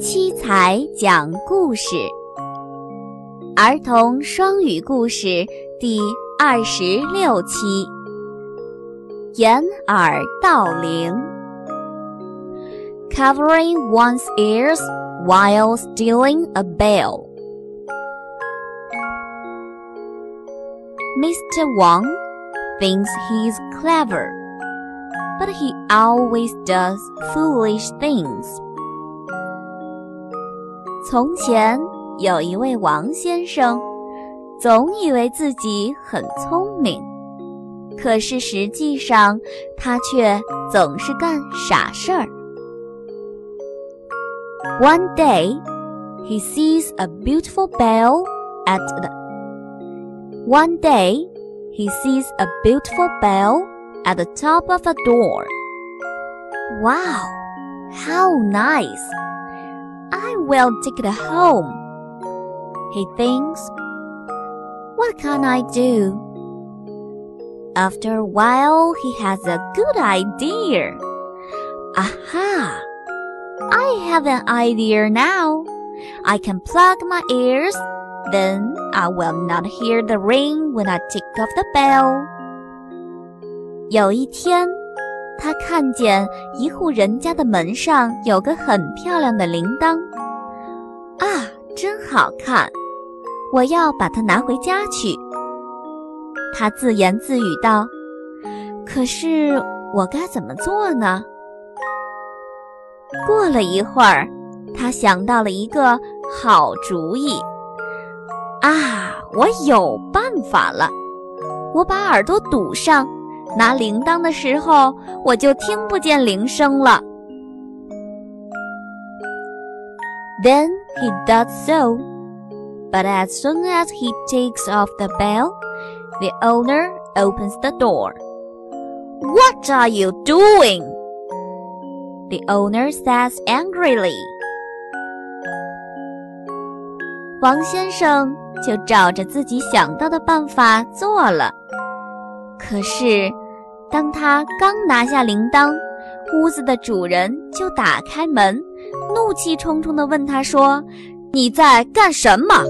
七彩讲故事，儿童双语故事第二十六期。掩耳盗铃，covering one's ears while stealing a bell. Mr. Wang thinks he's clever, but he always does foolish things. 从前有一位王先生，总以为自己很聪明，可是实际上他却总是干傻事儿。One day, he sees a beautiful bell at the one day, he sees a beautiful bell at the top of a door. Wow, how nice! I will take it home. He thinks, What can I do? After a while, he has a good idea. Aha! I have an idea now. I can plug my ears then I will not hear the ring when I tick off the bell. 有一天，他看见一户人家的门上有个很漂亮的铃铛，啊，真好看！我要把它拿回家去。他自言自语道：“可是我该怎么做呢？”过了一会儿，他想到了一个好主意。啊，我有办法了！我把耳朵堵上，拿铃铛的时候，我就听不见铃声了。Then he does so, but as soon as he takes off the bell, the owner opens the door. What are you doing? The owner says angrily. 王先生就照着自己想到的办法做了。可是， 当他刚拿下铃铛，屋子的主人就打开门，怒气冲冲地问他说：“你在干什么？”